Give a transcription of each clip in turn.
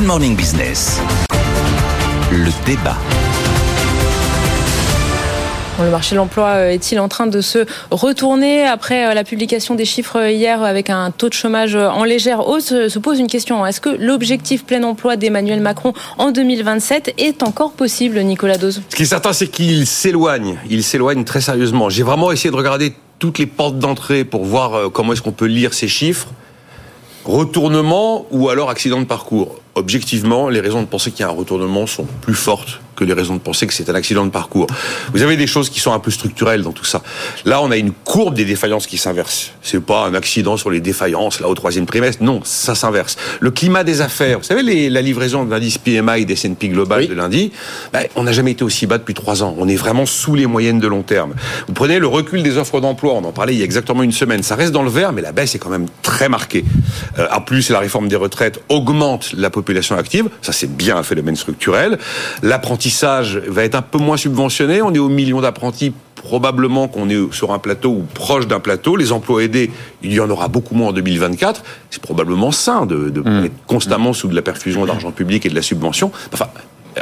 Good Morning Business. Le débat. Le marché de l'emploi euh, est-il en train de se retourner après euh, la publication des chiffres hier avec un taux de chômage euh, en légère hausse? Se pose une question. Est-ce que l'objectif plein emploi d'Emmanuel Macron en 2027 est encore possible, Nicolas Dose? Ce qui est certain, c'est qu'il s'éloigne. Il s'éloigne très sérieusement. J'ai vraiment essayé de regarder toutes les portes d'entrée pour voir comment est-ce qu'on peut lire ces chiffres. Retournement ou alors accident de parcours? Objectivement, les raisons de penser qu'il y a un retournement sont plus fortes que les raisons de penser que c'est un accident de parcours. Vous avez des choses qui sont un peu structurelles dans tout ça. Là, on a une courbe des défaillances qui s'inverse. C'est pas un accident sur les défaillances là au troisième trimestre. Non, ça s'inverse. Le climat des affaires. Vous savez les, la livraison de l'indice PMI des S&P Global de lundi. Ben, on n'a jamais été aussi bas depuis trois ans. On est vraiment sous les moyennes de long terme. Vous prenez le recul des offres d'emploi. On en parlait il y a exactement une semaine. Ça reste dans le vert, mais la baisse est quand même très marquée. Euh, en plus, la réforme des retraites augmente la population active. Ça, c'est bien un phénomène structurel. L'apprentissage va être un peu moins subventionné. On est au million d'apprentis probablement qu'on est sur un plateau ou proche d'un plateau. Les emplois aidés, il y en aura beaucoup moins en 2024. C'est probablement sain de, de mmh. être constamment sous de la perfusion d'argent public et de la subvention. Enfin,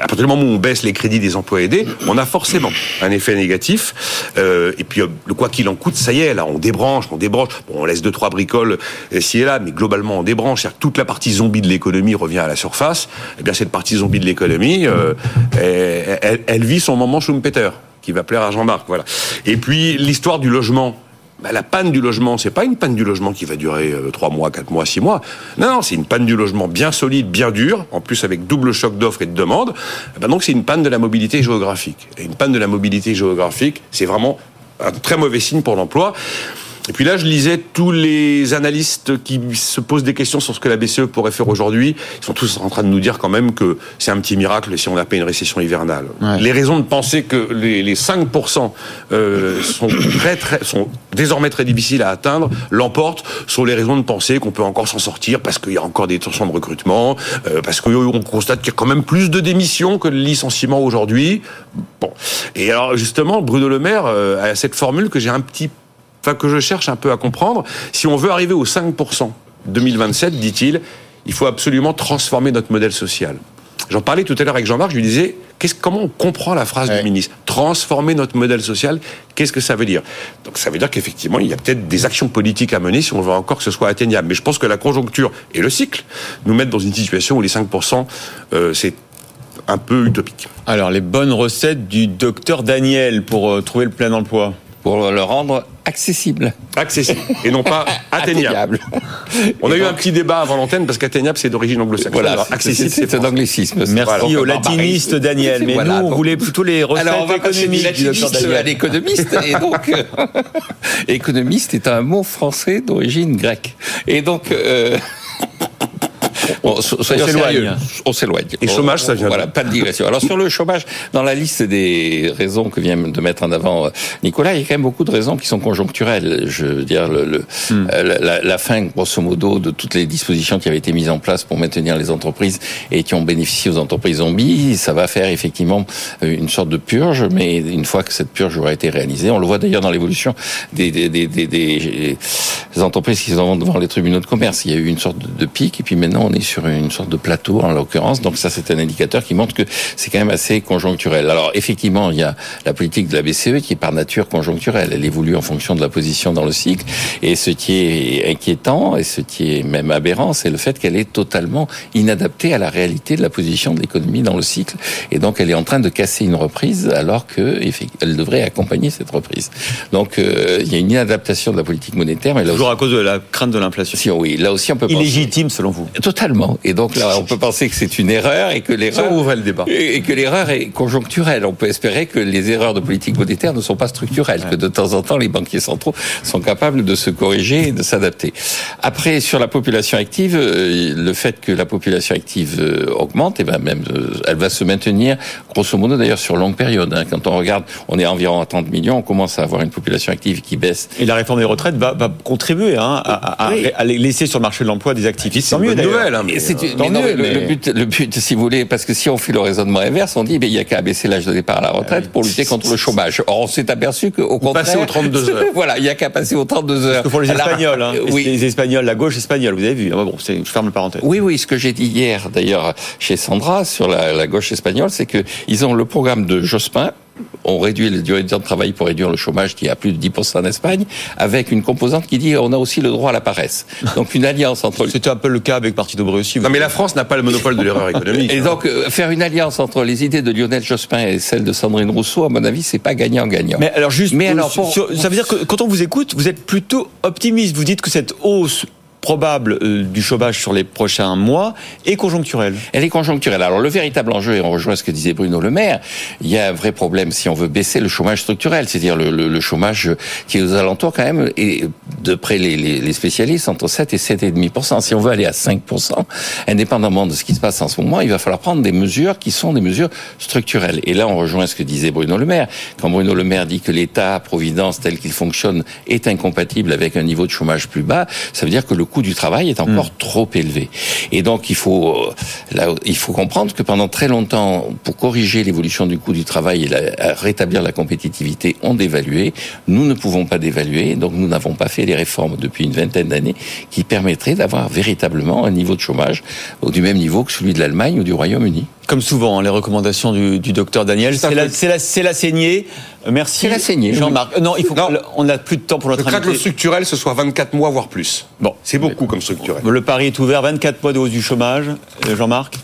partir du moment où on baisse les crédits des emplois aidés, on a forcément un effet négatif. Euh, et puis, euh, le quoi qu'il en coûte, ça y est, là, on débranche, on débranche. Bon, on laisse deux, trois bricoles ici et là, mais globalement, on débranche. Que toute la partie zombie de l'économie revient à la surface. Eh bien, cette partie zombie de l'économie, euh, elle, elle, vit son moment Schumpeter, qui va plaire à Jean-Marc, voilà. Et puis, l'histoire du logement bah, la panne du logement, c'est pas une panne du logement qui va durer euh, trois mois, quatre mois, six mois. Non, non, c'est une panne du logement bien solide, bien dure, en plus avec double choc d'offres et de demandes. Bah, donc c'est une panne de la mobilité géographique. Et une panne de la mobilité géographique, c'est vraiment un très mauvais signe pour l'emploi. Et puis là, je lisais tous les analystes qui se posent des questions sur ce que la BCE pourrait faire aujourd'hui. Ils sont tous en train de nous dire quand même que c'est un petit miracle si on n'a pas une récession hivernale. Les raisons de penser que les, les 5% euh, sont, très, très, sont désormais très difficiles à atteindre l'emportent sur les raisons de penser qu'on peut encore s'en sortir parce qu'il y a encore des tensions de recrutement, euh, parce qu'on constate qu'il y a quand même plus de démissions que de licenciements aujourd'hui. Bon. Et alors justement, Bruno Le Maire euh, a cette formule que j'ai un petit enfin que je cherche un peu à comprendre. Si on veut arriver aux 5% 2027, dit-il, il faut absolument transformer notre modèle social. J'en parlais tout à l'heure avec Jean-Marc, je lui disais, comment on comprend la phrase du ministre Transformer notre modèle social, qu'est-ce que ça veut dire? Donc ça veut dire qu'effectivement, il y a peut-être des actions politiques à mener si on veut encore que ce soit atteignable. Mais je pense que la conjoncture et le cycle nous mettent dans une situation où les 5%, euh, c'est un peu utopique. Alors, les bonnes recettes du docteur Daniel pour euh, trouver le plein emploi Pour le rendre accessible. Accessible et non pas atteignable. On a eu un petit débat avant l'antenne parce qu'atteignable c'est d'origine anglo-saxonne. Voilà, accessible c'est un anglicisme. Merci au latiniste Daniel. Mais nous on voulait plutôt les recettes Alors on va économiques. latiniste à l'économiste et donc économiste est un mot français d'origine grecque. Et donc euh, on s'éloigne. On s'éloigne. Et chômage, ça vient. Voilà, pas de digression. Alors sur le chômage, dans la liste des raisons que vient de mettre en avant euh, Nicolas, il y a quand même beaucoup de raisons qui sont conjoncturelles. Je veux dire, le, hmm. euh, la, la, fin, grosso modo, de toutes les dispositions qui avaient été mises en place pour maintenir les entreprises et qui ont bénéficié aux entreprises zombies, ça va faire effectivement euh, une sorte de purge, mais une fois que cette purge aura été réalisée, on le voit d'ailleurs dans l'évolution des, des, des, des, entreprises qui sont devant les tribunaux de commerce. Il y a eu une sorte de pic, et puis maintenant on est sur une sorte de plateau en l'occurrence. Donc ça, c'est un indicateur qui montre que c'est quand même assez conjoncturel. Alors effectivement, il y a la politique de la BCE qui est par nature conjoncturelle. Elle évolue en fonction de la position dans le cycle. Et ce qui est inquiétant et ce qui est même aberrant, c'est le fait qu'elle est totalement inadaptée à la réalité de la position de l'économie dans le cycle. Et donc elle est en train de casser une reprise alors que elle devrait accompagner cette reprise. Donc euh, il y a une inadaptation de la politique monétaire. Mais là Toujours à cause de la crainte de l'inflation. oui, là aussi on peut illégitime selon vous. Totalement. Et donc là, on peut penser que c'est une erreur et que l'erreur le débat. Et que l'erreur est conjoncturelle. On peut espérer que les erreurs de politique monétaire ne sont pas structurelles, que de temps en temps les banquiers centraux sont capables de se corriger et de s'adapter. Après, sur la population active, euh, le fait que la population active euh, augmente, et ben même, euh, elle va se maintenir grosso modo d'ailleurs sur longue période. Hein. Quand on regarde, on est environ à 30 millions, on commence à avoir une population active qui baisse. Et la réforme des retraites va, va contribuer hein, à, à, à, laisser sur le marché de l'emploi des actifs. C'est mieux nouvelle. Hein, mais, le, but, le but, si vous voulez, parce que si on fait le raisonnement inverse, on dit, mais il y a qu'à baisser l'âge de départ à la retraite pour lutter contre le chômage. Or, on s'est aperçu qu'au contraire. Passer aux 32 heures. voilà, il y a qu'à passer aux 32 heures. Parce que pour les Espagnols, hein, oui. les Espagnols, la gauche espagnole, vous avez vu. Ah, bon, je ferme le parenthèse. Oui, oui, ce que j'ai dit hier, d'ailleurs, chez Sandra, sur la, la gauche espagnole, c'est que ils ont le programme de Jospin, on réduit la durée de temps de travail pour réduire le chômage qui est à plus de 10% en Espagne, avec une composante qui dit on a aussi le droit à la paresse. Donc une alliance entre... C'était un peu le cas avec Parti d'Aubry aussi. Non mais la France n'a pas le monopole de l'erreur économique. Et donc euh, faire une alliance entre les idées de Lionel Jospin et celles de Sandrine Rousseau, à mon avis, c'est pas gagnant-gagnant. Mais alors juste, mais alors, ça veut dire que quand on vous écoute, vous êtes plutôt optimiste. Vous dites que cette hausse probable euh, du chômage sur les prochains mois est conjoncturelle Elle est conjoncturelle. Alors le véritable enjeu, et on rejoint ce que disait Bruno Le Maire, il y a un vrai problème si on veut baisser le chômage structurel, c'est-à-dire le, le, chômage qui est aux alentours quand même, et d'après les, les, les, spécialistes, entre 7 et 7,5%. Si on veut aller à 5%, indépendamment de ce qui se passe en ce moment, il va falloir prendre des mesures qui sont des mesures structurelles. Et là, on rejoint ce que disait Bruno Le Maire. Quand Bruno Le Maire dit que l'État-providence tel qu'il fonctionne est incompatible avec un niveau de chômage plus bas, ça veut dire que le coût du travail est encore mm. trop élevé. Et donc il faut euh, là, il faut comprendre que pendant très longtemps, pour corriger l'évolution du coût du travail et la, rétablir la compétitivité, on dévaluait. Nous ne pouvons pas dévaluer, donc nous n'avons pas fait les réformes depuis une vingtaine d'années qui permettraient d'avoir véritablement un niveau de chômage du même niveau que celui de l'Allemagne ou du Royaume-Uni. Comme souvent, hein, les recommandations du, du docteur Daniel, c'est la, la, la, saignée. Euh, merci. C'est la saignée. Jean-Marc. Non, il faut. On n'a plus de temps pour notre. Je crois que le structurel, ce soit 24 mois voire plus. Bon, c'est beaucoup comme structurel. Le pari est ouvert. 24 mois de hausse du chômage. Euh, Jean-Marc.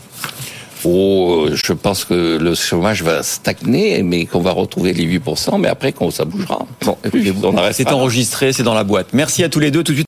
Oh, je pense que le chômage va stagner, mais qu'on va retrouver les 8%, mais après, quand ça bougera. Bon, c'est enregistré, c'est dans la boîte. Merci à tous les deux. Tout de suite.